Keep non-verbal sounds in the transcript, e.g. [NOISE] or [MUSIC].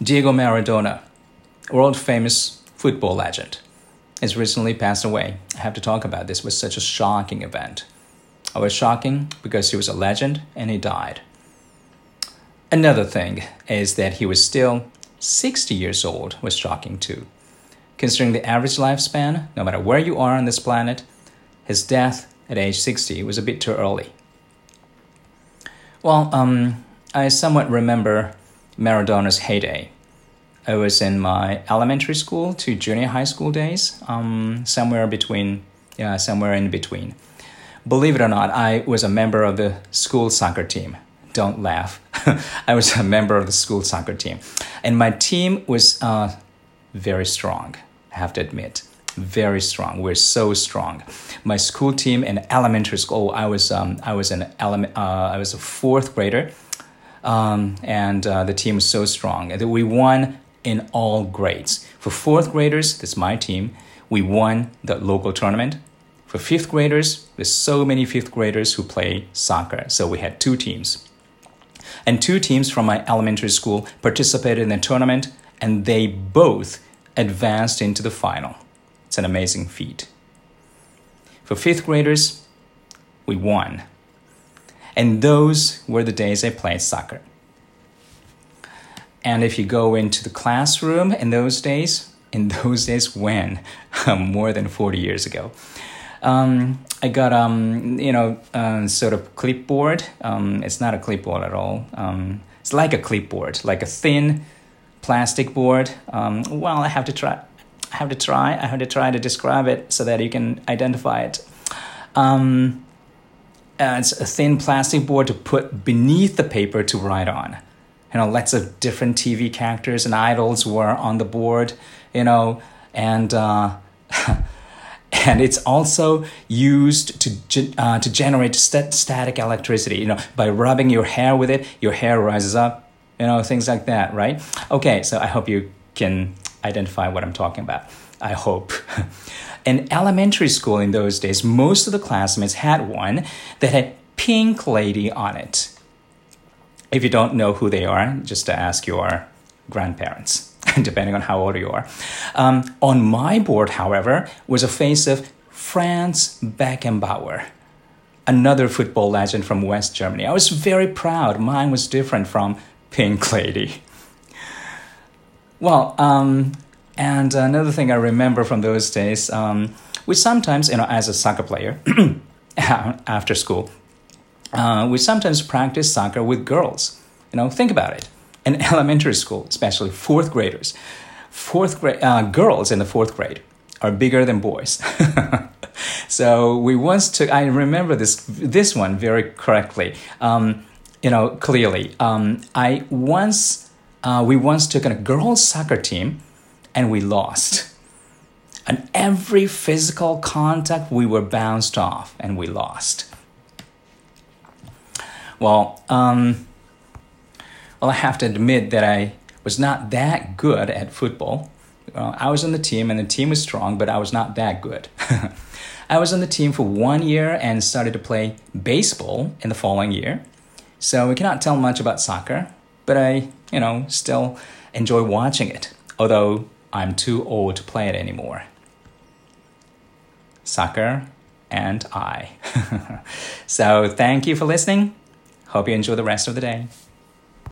Diego Maradona, world famous football legend, has recently passed away. I have to talk about this. It was such a shocking event. It was shocking because he was a legend and he died. Another thing is that he was still 60 years old was shocking too. Considering the average lifespan, no matter where you are on this planet, his death at age 60 was a bit too early. Well, um, I somewhat remember Maradona's heyday. I was in my elementary school to junior high school days, um, somewhere between, yeah, somewhere in between. Believe it or not, I was a member of the school soccer team. Don't laugh. [LAUGHS] I was a member of the school soccer team. And my team was uh, very strong, I have to admit. Very strong. We're so strong. My school team in elementary school, I was um, I was an element, uh, I was a fourth grader, um, and uh, the team was so strong we won in all grades. For fourth graders, that's my team. We won the local tournament. For fifth graders, there's so many fifth graders who play soccer, so we had two teams and two teams from my elementary school participated in the tournament, and they both advanced into the final. It's an amazing feat. For fifth graders, we won. And those were the days I played soccer. And if you go into the classroom in those days, in [LAUGHS] those days when, more than 40 years ago, um, I got um, you know sort of clipboard. Um, it's not a clipboard at all. Um, it's like a clipboard, like a thin plastic board. Um, well, I have to try. I have to try. I have to try to describe it so that you can identify it. Um, it's a thin plastic board to put beneath the paper to write on. You know, lots of different TV characters and idols were on the board. You know, and. Uh, [LAUGHS] and it's also used to uh, to generate st- static electricity. You know, by rubbing your hair with it, your hair rises up. You know, things like that, right? Okay, so I hope you can identify what I'm talking about. I hope. in elementary school in those days, most of the classmates had one that had pink lady on it. If you don't know who they are, just ask your grandparents. [LAUGHS] depending on how old you are. Um, on my board, however, was a face of Franz Beckenbauer, another football legend from West Germany. I was very proud. Mine was different from Pink Lady. Well, um, and another thing I remember from those days, um, we sometimes, you know, as a soccer player, [CLEARS THROAT] after school, uh, we sometimes practice soccer with girls. You know, think about it in [LAUGHS] elementary school, especially fourth graders, fourth grade uh, girls in the fourth grade are bigger than boys. [LAUGHS] so we once took. I remember this this one very correctly. Um, you know clearly. Um, I once uh, we once took a girls soccer team, and we lost. And every physical contact, we were bounced off, and we lost. Well, um, well, I have to admit that I was not that good at football. I was on the team, and the team was strong, but I was not that good. [LAUGHS] I was on the team for one year and started to play baseball in the following year. So we cannot tell much about soccer, but I, you know, still enjoy watching it, although I'm too old to play it anymore. Soccer and I. [LAUGHS] so thank you for listening. Hope you enjoy the rest of the day.